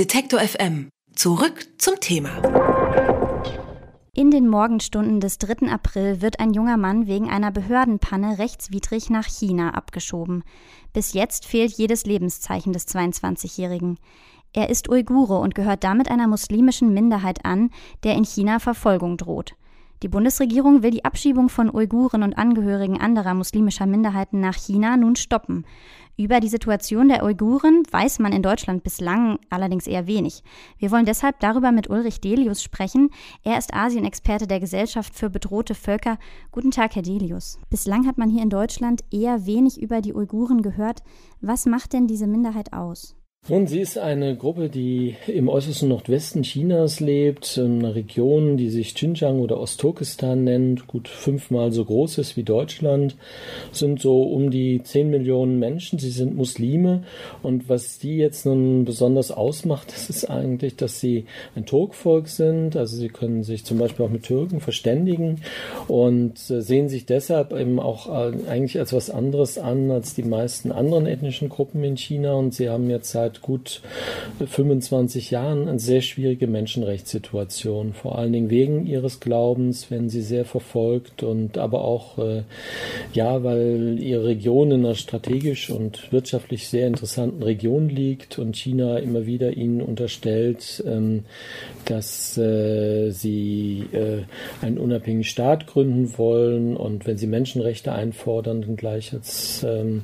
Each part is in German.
Detektor FM. Zurück zum Thema. In den Morgenstunden des 3. April wird ein junger Mann wegen einer Behördenpanne rechtswidrig nach China abgeschoben. Bis jetzt fehlt jedes Lebenszeichen des 22-Jährigen. Er ist Uigure und gehört damit einer muslimischen Minderheit an, der in China Verfolgung droht. Die Bundesregierung will die Abschiebung von Uiguren und Angehörigen anderer muslimischer Minderheiten nach China nun stoppen. Über die Situation der Uiguren weiß man in Deutschland bislang allerdings eher wenig. Wir wollen deshalb darüber mit Ulrich Delius sprechen. Er ist Asienexperte der Gesellschaft für bedrohte Völker. Guten Tag, Herr Delius. Bislang hat man hier in Deutschland eher wenig über die Uiguren gehört. Was macht denn diese Minderheit aus? Nun, sie ist eine Gruppe, die im äußersten Nordwesten Chinas lebt, in einer Region, die sich Xinjiang oder Ostturkestan nennt, gut fünfmal so groß ist wie Deutschland, sind so um die zehn Millionen Menschen. Sie sind Muslime und was die jetzt nun besonders ausmacht, das ist eigentlich, dass sie ein Turkvolk sind. Also sie können sich zum Beispiel auch mit Türken verständigen und äh, sehen sich deshalb eben auch äh, eigentlich als was anderes an als die meisten anderen ethnischen Gruppen in China und sie haben jetzt seit seit gut 25 Jahren eine sehr schwierige Menschenrechtssituation, vor allen Dingen wegen ihres Glaubens, werden sie sehr verfolgt und aber auch äh, ja, weil ihre Region in einer strategisch und wirtschaftlich sehr interessanten Region liegt und China immer wieder ihnen unterstellt, ähm, dass äh, sie äh, einen unabhängigen Staat gründen wollen und wenn sie Menschenrechte einfordern, dann gleich als ähm,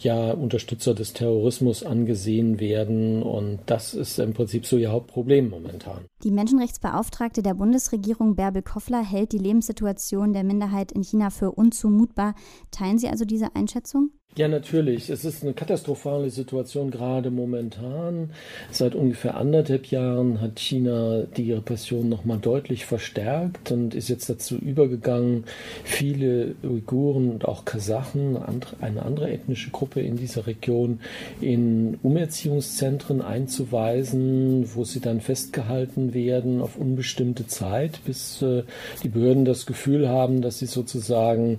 ja, Unterstützer des Terrorismus angesehen werden. Und das ist im Prinzip so ihr Hauptproblem momentan. Die Menschenrechtsbeauftragte der Bundesregierung Bärbel Koffler hält die Lebenssituation der Minderheit in China für unzumutbar. Teilen Sie also diese Einschätzung? Ja, natürlich. Es ist eine katastrophale Situation gerade momentan. Seit ungefähr anderthalb Jahren hat China die Repression nochmal deutlich verstärkt und ist jetzt dazu übergegangen, viele Uiguren und auch Kasachen, eine andere ethnische Gruppe in dieser Region, in Umerziehungszentren einzuweisen, wo sie dann festgehalten werden auf unbestimmte Zeit, bis äh, die Behörden das Gefühl haben, dass sie sozusagen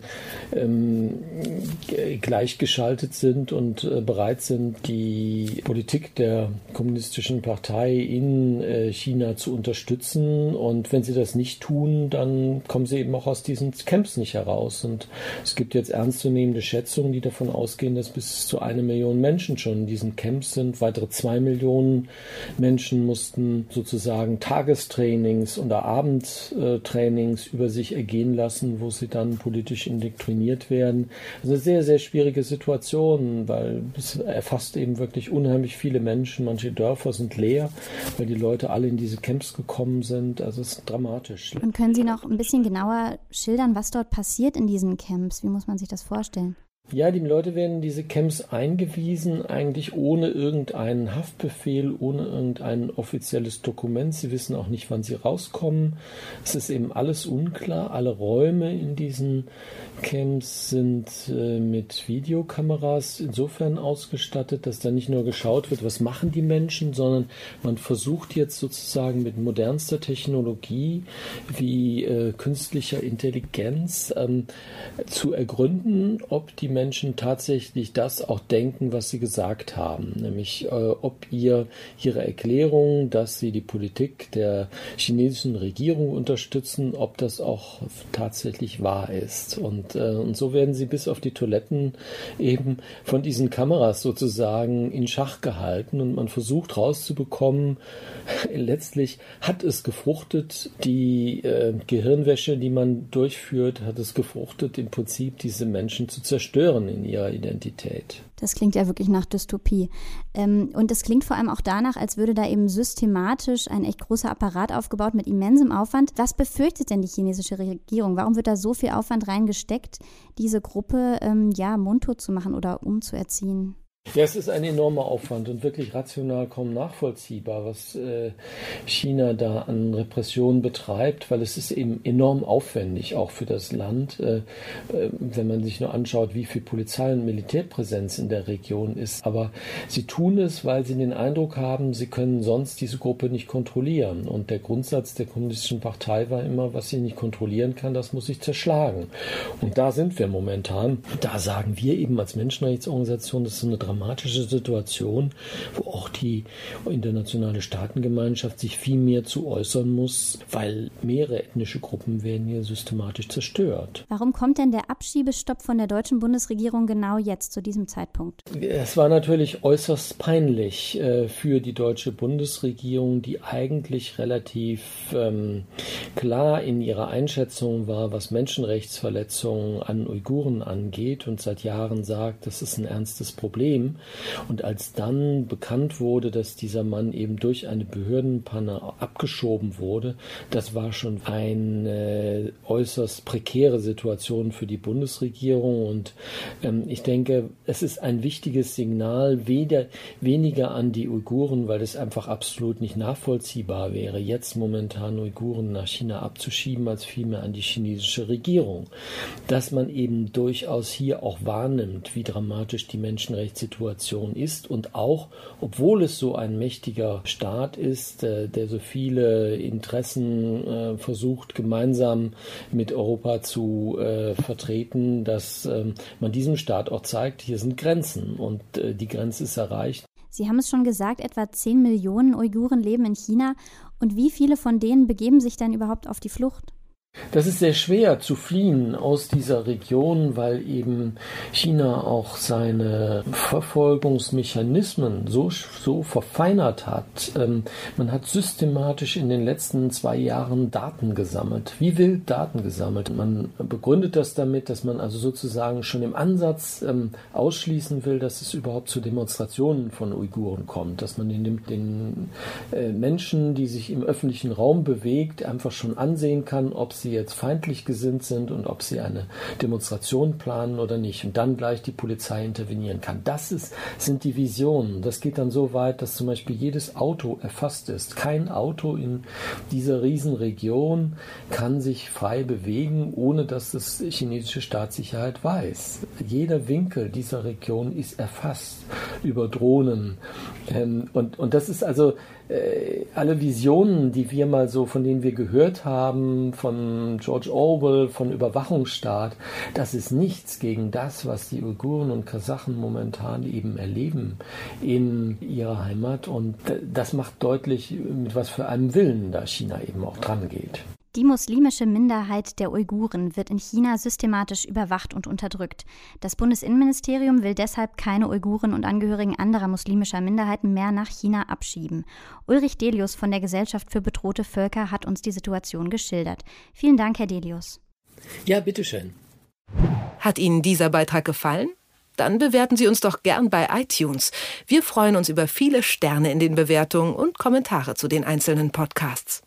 ähm, gleich geschaltet sind und äh, bereit sind, die Politik der kommunistischen Partei in äh, China zu unterstützen. Und wenn sie das nicht tun, dann kommen sie eben auch aus diesen Camps nicht heraus. Und es gibt jetzt ernstzunehmende Schätzungen, die davon ausgehen, dass bis zu eine Million Menschen schon in diesen Camps sind. Weitere zwei Millionen Menschen mussten sozusagen Tagestrainings oder Abendtrainings über sich ergehen lassen, wo sie dann politisch indoktriniert werden. Also sehr, sehr schwierige Situation, weil es erfasst eben wirklich unheimlich viele Menschen. Manche Dörfer sind leer, weil die Leute alle in diese Camps gekommen sind. Also es ist dramatisch. Und können Sie noch ein bisschen genauer schildern, was dort passiert in diesen Camps? Wie muss man sich das vorstellen? Ja, die Leute werden in diese Camps eingewiesen, eigentlich ohne irgendeinen Haftbefehl, ohne irgendein offizielles Dokument. Sie wissen auch nicht, wann sie rauskommen. Es ist eben alles unklar. Alle Räume in diesen Camps sind äh, mit Videokameras insofern ausgestattet, dass da nicht nur geschaut wird, was machen die Menschen, sondern man versucht jetzt sozusagen mit modernster Technologie wie äh, künstlicher Intelligenz ähm, zu ergründen, ob die Menschen tatsächlich das auch denken, was sie gesagt haben, nämlich äh, ob ihr ihre Erklärung, dass sie die Politik der chinesischen Regierung unterstützen, ob das auch tatsächlich wahr ist. Und und, äh, und so werden sie bis auf die Toiletten eben von diesen Kameras sozusagen in Schach gehalten und man versucht rauszubekommen, letztlich hat es gefruchtet, die äh, Gehirnwäsche, die man durchführt, hat es gefruchtet, im Prinzip diese Menschen zu zerstören in ihrer Identität. Das klingt ja wirklich nach Dystopie. Ähm, und es klingt vor allem auch danach, als würde da eben systematisch ein echt großer Apparat aufgebaut mit immensem Aufwand. Was befürchtet denn die chinesische Regierung? Warum wird da so viel Aufwand reingesteckt, diese Gruppe ähm, ja mundtot zu machen oder umzuerziehen? Ja, es ist ein enormer Aufwand und wirklich rational kaum nachvollziehbar, was äh, China da an Repression betreibt, weil es ist eben enorm aufwendig, auch für das Land, äh, äh, wenn man sich nur anschaut, wie viel Polizei- und Militärpräsenz in der Region ist. Aber sie tun es, weil sie den Eindruck haben, sie können sonst diese Gruppe nicht kontrollieren. Und der Grundsatz der kommunistischen Partei war immer, was sie nicht kontrollieren kann, das muss sich zerschlagen. Und da sind wir momentan. Da sagen wir eben als Menschenrechtsorganisation, das ist eine dramatische Situation, wo auch die internationale Staatengemeinschaft sich viel mehr zu äußern muss, weil mehrere ethnische Gruppen werden hier systematisch zerstört. Warum kommt denn der Abschiebestopp von der deutschen Bundesregierung genau jetzt zu diesem Zeitpunkt? Es war natürlich äußerst peinlich äh, für die deutsche Bundesregierung, die eigentlich relativ ähm, klar in ihrer Einschätzung war, was Menschenrechtsverletzungen an Uiguren angeht und seit Jahren sagt, das ist ein ernstes Problem. Und als dann bekannt wurde, dass dieser Mann eben durch eine Behördenpanne abgeschoben wurde, das war schon eine äußerst prekäre Situation für die Bundesregierung. Und ähm, ich denke, es ist ein wichtiges Signal, weder, weniger an die Uiguren, weil es einfach absolut nicht nachvollziehbar wäre, jetzt momentan Uiguren nach China abzuschieben, als vielmehr an die chinesische Regierung. Dass man eben durchaus hier auch wahrnimmt, wie dramatisch die Menschenrechtssituation ist und auch, obwohl es so ein mächtiger Staat ist, äh, der so viele Interessen äh, versucht, gemeinsam mit Europa zu äh, vertreten, dass ähm, man diesem Staat auch zeigt, hier sind Grenzen und die Grenze ist erreicht. Sie haben es schon gesagt, etwa 10 Millionen Uiguren leben in China. Und wie viele von denen begeben sich denn überhaupt auf die Flucht? Das ist sehr schwer zu fliehen aus dieser Region, weil eben China auch seine Verfolgungsmechanismen so, so verfeinert hat. Ähm, man hat systematisch in den letzten zwei Jahren Daten gesammelt, wie wild Daten gesammelt. Man begründet das damit, dass man also sozusagen schon im Ansatz ähm, ausschließen will, dass es überhaupt zu Demonstrationen von Uiguren kommt, dass man den, den äh, Menschen, die sich im öffentlichen Raum bewegt, einfach schon ansehen kann, ob sie jetzt feindlich gesinnt sind und ob sie eine Demonstration planen oder nicht und dann gleich die Polizei intervenieren kann. Das ist, sind die Visionen. Das geht dann so weit, dass zum Beispiel jedes Auto erfasst ist. Kein Auto in dieser Riesenregion kann sich frei bewegen, ohne dass das chinesische Staatssicherheit weiß. Jeder Winkel dieser Region ist erfasst über Drohnen. Ähm, und, und das ist also alle Visionen, die wir mal so, von denen wir gehört haben, von George Orwell, von Überwachungsstaat, das ist nichts gegen das, was die Uiguren und Kasachen momentan eben erleben in ihrer Heimat. Und das macht deutlich, mit was für einem Willen da China eben auch dran geht. Die muslimische Minderheit der Uiguren wird in China systematisch überwacht und unterdrückt. Das Bundesinnenministerium will deshalb keine Uiguren und Angehörigen anderer muslimischer Minderheiten mehr nach China abschieben. Ulrich Delius von der Gesellschaft für bedrohte Völker hat uns die Situation geschildert. Vielen Dank, Herr Delius. Ja, bitteschön. Hat Ihnen dieser Beitrag gefallen? Dann bewerten Sie uns doch gern bei iTunes. Wir freuen uns über viele Sterne in den Bewertungen und Kommentare zu den einzelnen Podcasts.